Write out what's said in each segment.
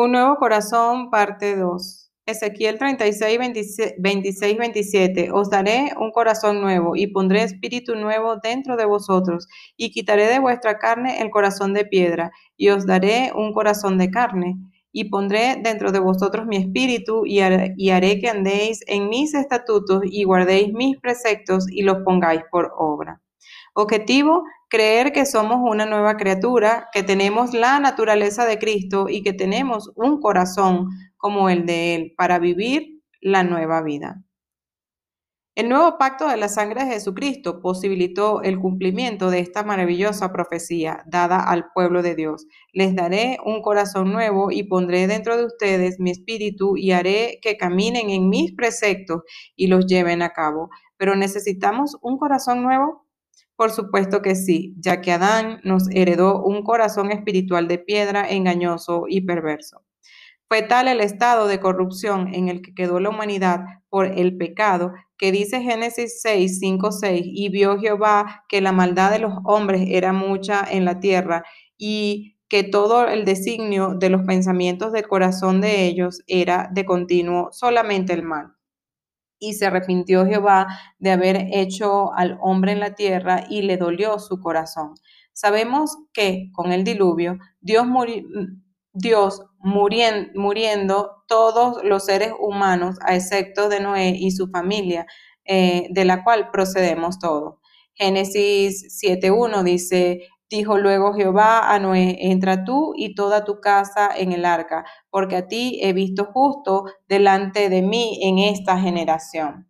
Un nuevo corazón, parte 2. Ezequiel 36, 26, 27. Os daré un corazón nuevo y pondré espíritu nuevo dentro de vosotros y quitaré de vuestra carne el corazón de piedra y os daré un corazón de carne y pondré dentro de vosotros mi espíritu y y haré que andéis en mis estatutos y guardéis mis preceptos y los pongáis por obra. Objetivo, creer que somos una nueva criatura, que tenemos la naturaleza de Cristo y que tenemos un corazón como el de Él para vivir la nueva vida. El nuevo pacto de la sangre de Jesucristo posibilitó el cumplimiento de esta maravillosa profecía dada al pueblo de Dios. Les daré un corazón nuevo y pondré dentro de ustedes mi espíritu y haré que caminen en mis preceptos y los lleven a cabo. Pero necesitamos un corazón nuevo. Por supuesto que sí, ya que Adán nos heredó un corazón espiritual de piedra, engañoso y perverso. Fue tal el estado de corrupción en el que quedó la humanidad por el pecado, que dice Génesis 6, 5, 6, y vio Jehová que la maldad de los hombres era mucha en la tierra y que todo el designio de los pensamientos del corazón de ellos era de continuo solamente el mal y se arrepintió Jehová de haber hecho al hombre en la tierra y le dolió su corazón. Sabemos que con el diluvio Dios, Dios muriendo todos los seres humanos, a excepto de Noé y su familia, eh, de la cual procedemos todos. Génesis 7.1 dice, Dijo luego Jehová a Noé, entra tú y toda tu casa en el arca, porque a ti he visto justo delante de mí en esta generación.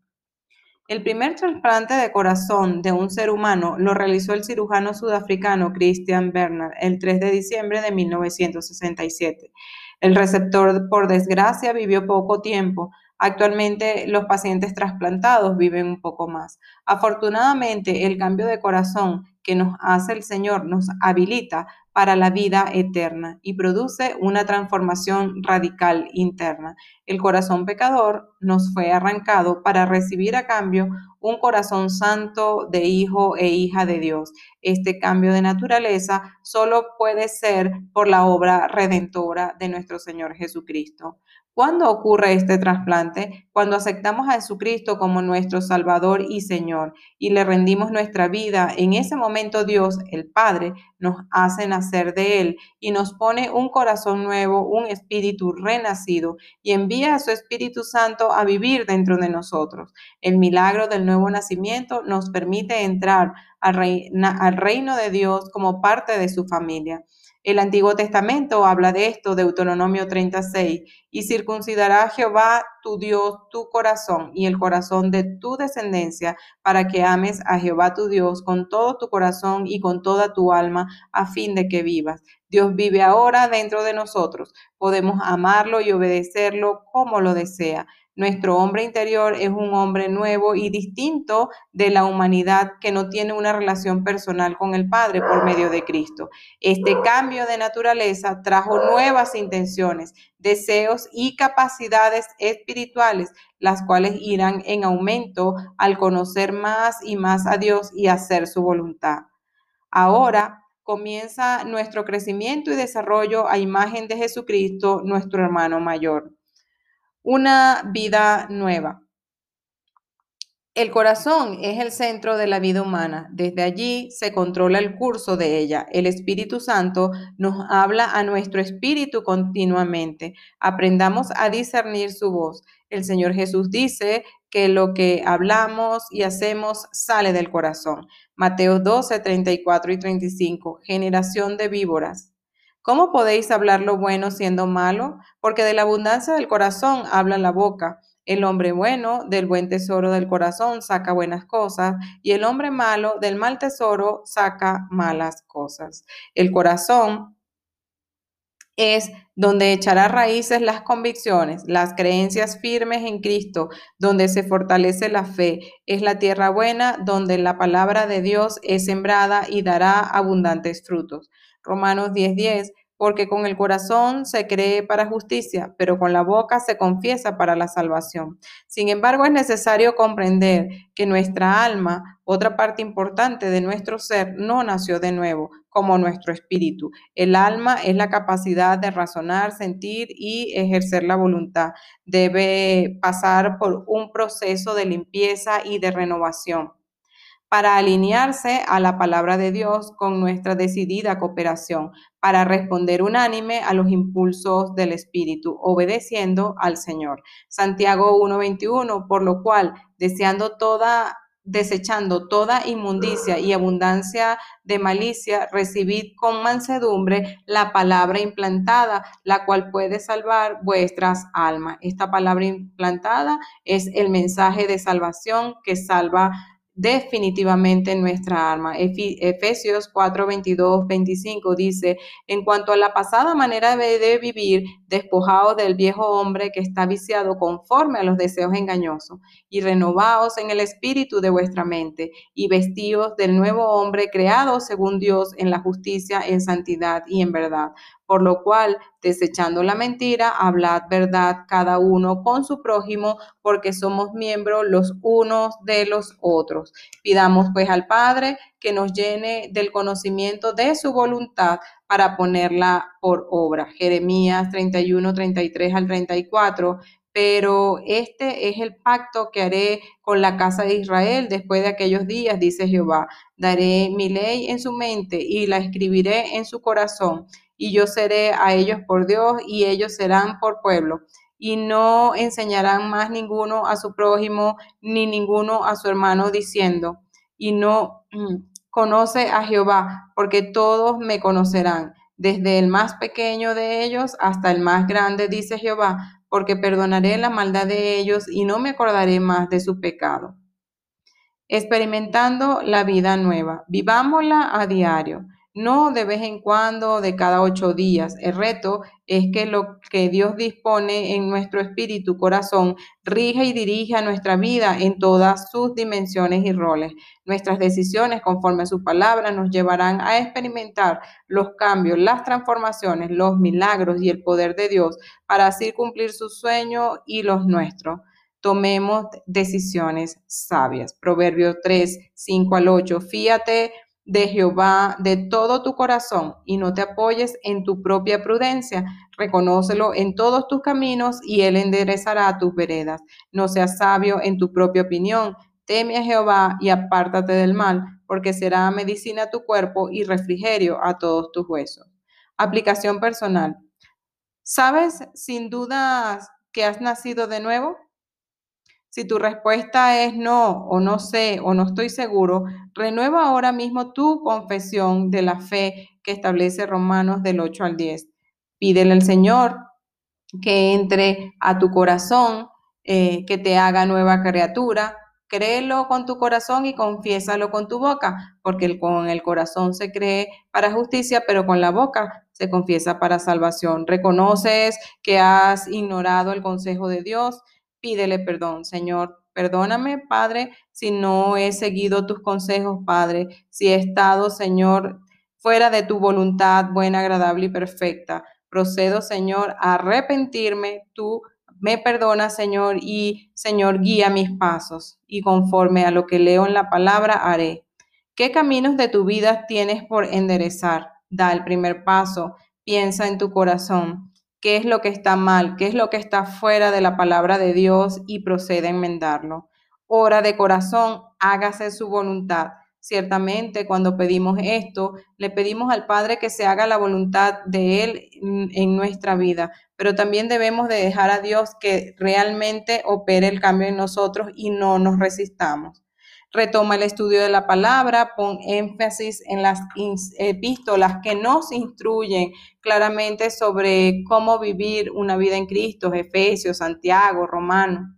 El primer trasplante de corazón de un ser humano lo realizó el cirujano sudafricano Christian Bernard el 3 de diciembre de 1967. El receptor, por desgracia, vivió poco tiempo, Actualmente los pacientes trasplantados viven un poco más. Afortunadamente, el cambio de corazón que nos hace el Señor nos habilita para la vida eterna y produce una transformación radical interna. El corazón pecador nos fue arrancado para recibir a cambio un corazón santo de hijo e hija de Dios. Este cambio de naturaleza solo puede ser por la obra redentora de nuestro Señor Jesucristo. ¿Cuándo ocurre este trasplante? Cuando aceptamos a Jesucristo como nuestro Salvador y Señor y le rendimos nuestra vida. En ese momento Dios, el Padre, nos hace nacer de Él y nos pone un corazón nuevo, un espíritu renacido y envía a su Espíritu Santo a vivir dentro de nosotros. El milagro del nuevo nacimiento nos permite entrar al, reino de Dios como parte de su familia. El Antiguo Testamento habla de esto, Deuteronomio 36, y circuncidará Jehová tu Dios tu corazón y el corazón de tu descendencia para que ames a Jehová tu Dios con todo tu corazón y con toda tu alma a fin de que vivas. Dios vive ahora dentro de nosotros. Podemos amarlo y obedecerlo como lo desea. Nuestro hombre interior es un hombre nuevo y distinto de la humanidad que no tiene una relación personal con el Padre por medio de Cristo. Este cambio de naturaleza trajo nuevas intenciones, deseos y capacidades espirituales, las cuales irán en aumento al conocer más y más a Dios y hacer su voluntad. Ahora comienza nuestro crecimiento y desarrollo a imagen de Jesucristo, nuestro hermano mayor una vida nueva. El corazón es el centro de la vida humana. Desde allí se controla el curso de ella. El Espíritu Santo nos habla a nuestro espíritu continuamente. Aprendamos a discernir su voz. El Señor Jesús dice que lo que hablamos y hacemos sale del corazón. Mateo 12, 34 y 35. Generación de víboras. ¿Cómo podéis hablar lo bueno siendo malo? Porque de la abundancia del corazón habla la boca. El hombre bueno del buen tesoro del corazón saca buenas cosas y el hombre malo del mal tesoro saca malas cosas. El corazón es donde echará raíces las convicciones, las creencias firmes en Cristo, donde se fortalece la fe. Es la tierra buena donde la palabra de Dios es sembrada y dará abundantes frutos. Romanos 10:10, porque con el corazón se cree para justicia, pero con la boca se confiesa para la salvación. Sin embargo, es necesario comprender que nuestra alma, otra parte importante de nuestro ser, no nació de nuevo, como nuestro espíritu. El alma es la capacidad de razonar, sentir y ejercer la voluntad. Debe pasar por un proceso de limpieza y de renovación para alinearse a la palabra de Dios con nuestra decidida cooperación, para responder unánime a los impulsos del Espíritu, obedeciendo al Señor. Santiago 1:21, por lo cual, deseando toda desechando toda inmundicia y abundancia de malicia, recibid con mansedumbre la palabra implantada, la cual puede salvar vuestras almas. Esta palabra implantada es el mensaje de salvación que salva definitivamente nuestra alma. Efesios 4, 22, 25 dice, en cuanto a la pasada manera de vivir, despojados del viejo hombre que está viciado conforme a los deseos engañosos, y renovaos en el espíritu de vuestra mente, y vestidos del nuevo hombre creado según Dios en la justicia, en santidad y en verdad por lo cual, desechando la mentira, hablad verdad cada uno con su prójimo, porque somos miembros los unos de los otros. Pidamos pues al Padre que nos llene del conocimiento de su voluntad para ponerla por obra. Jeremías 31, 33 al 34 pero este es el pacto que haré con la casa de Israel después de aquellos días, dice Jehová. Daré mi ley en su mente y la escribiré en su corazón y yo seré a ellos por Dios y ellos serán por pueblo. Y no enseñarán más ninguno a su prójimo ni ninguno a su hermano diciendo, y no mm, conoce a Jehová, porque todos me conocerán, desde el más pequeño de ellos hasta el más grande, dice Jehová, porque perdonaré la maldad de ellos y no me acordaré más de su pecado. Experimentando la vida nueva, vivámosla a diario no de vez en cuando, de cada ocho días. El reto es que lo que Dios dispone en nuestro espíritu, corazón, rige y dirige a nuestra vida en todas sus dimensiones y roles. Nuestras decisiones conforme a su palabra nos llevarán a experimentar los cambios, las transformaciones, los milagros y el poder de Dios para así cumplir su sueño y los nuestros tomemos decisiones sabias. Proverbios 3, 5 al 8. Fíate de Jehová de todo tu corazón y no te apoyes en tu propia prudencia. Reconócelo en todos tus caminos y él enderezará tus veredas. No seas sabio en tu propia opinión. Teme a Jehová y apártate del mal, porque será medicina a tu cuerpo y refrigerio a todos tus huesos. Aplicación personal. ¿Sabes sin duda que has nacido de nuevo? Si tu respuesta es no o no sé o no estoy seguro, renueva ahora mismo tu confesión de la fe que establece Romanos del 8 al 10. Pídele al Señor que entre a tu corazón, eh, que te haga nueva criatura. Créelo con tu corazón y confiésalo con tu boca, porque con el corazón se cree para justicia, pero con la boca se confiesa para salvación. Reconoces que has ignorado el consejo de Dios pídele perdón, Señor. Perdóname, Padre, si no he seguido tus consejos, Padre, si he estado, Señor, fuera de tu voluntad buena, agradable y perfecta. Procedo, Señor, a arrepentirme. Tú me perdonas, Señor, y, Señor, guía mis pasos. Y conforme a lo que leo en la palabra, haré. ¿Qué caminos de tu vida tienes por enderezar? Da el primer paso. Piensa en tu corazón qué es lo que está mal, qué es lo que está fuera de la palabra de Dios y procede a enmendarlo. Ora de corazón, hágase su voluntad. Ciertamente, cuando pedimos esto, le pedimos al Padre que se haga la voluntad de Él en nuestra vida, pero también debemos de dejar a Dios que realmente opere el cambio en nosotros y no nos resistamos. Retoma el estudio de la palabra, pon énfasis en las epístolas que nos instruyen claramente sobre cómo vivir una vida en Cristo, Efesios, Santiago, Romano.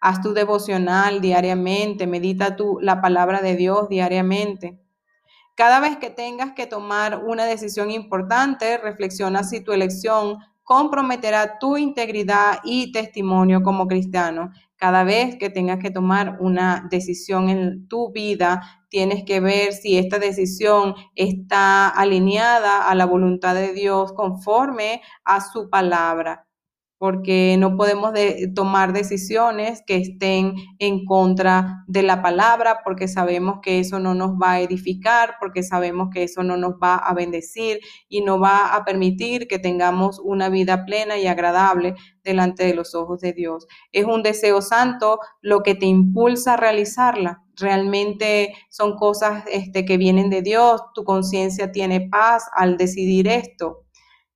Haz tu devocional diariamente, medita tu, la palabra de Dios diariamente. Cada vez que tengas que tomar una decisión importante, reflexiona si tu elección comprometerá tu integridad y testimonio como cristiano. Cada vez que tengas que tomar una decisión en tu vida, tienes que ver si esta decisión está alineada a la voluntad de Dios conforme a su palabra. Porque no podemos tomar decisiones que estén en contra de la palabra, porque sabemos que eso no nos va a edificar, porque sabemos que eso no nos va a bendecir y no va a permitir que tengamos una vida plena y agradable delante de los ojos de Dios. Es un deseo santo lo que te impulsa a realizarla. Realmente son cosas este, que vienen de Dios, tu conciencia tiene paz al decidir esto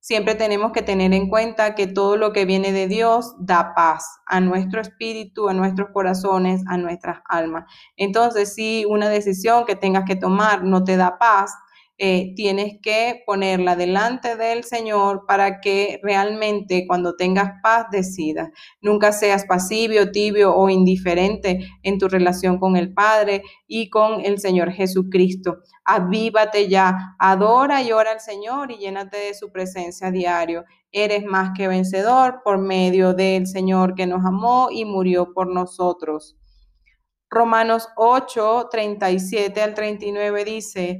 siempre tenemos que tener en cuenta que todo lo que viene de Dios da paz a nuestro espíritu, a nuestros corazones, a nuestras almas. Entonces, si una decisión que tengas que tomar no te da paz, eh, tienes que ponerla delante del Señor para que realmente cuando tengas paz decidas. Nunca seas pasivo, tibio o indiferente en tu relación con el Padre y con el Señor Jesucristo. Avívate ya, adora y ora al Señor y llénate de su presencia diario. Eres más que vencedor por medio del Señor que nos amó y murió por nosotros. Romanos 8, 37 al 39 dice,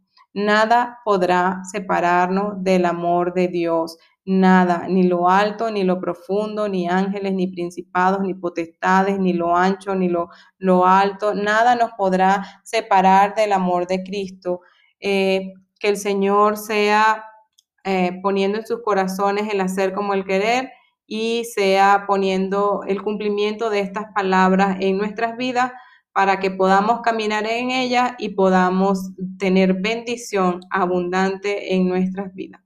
Nada podrá separarnos del amor de Dios. Nada, ni lo alto, ni lo profundo, ni ángeles, ni principados, ni potestades, ni lo ancho, ni lo, lo alto. Nada nos podrá separar del amor de Cristo. Eh, que el Señor sea eh, poniendo en sus corazones el hacer como el querer y sea poniendo el cumplimiento de estas palabras en nuestras vidas para que podamos caminar en ella y podamos tener bendición abundante en nuestras vidas.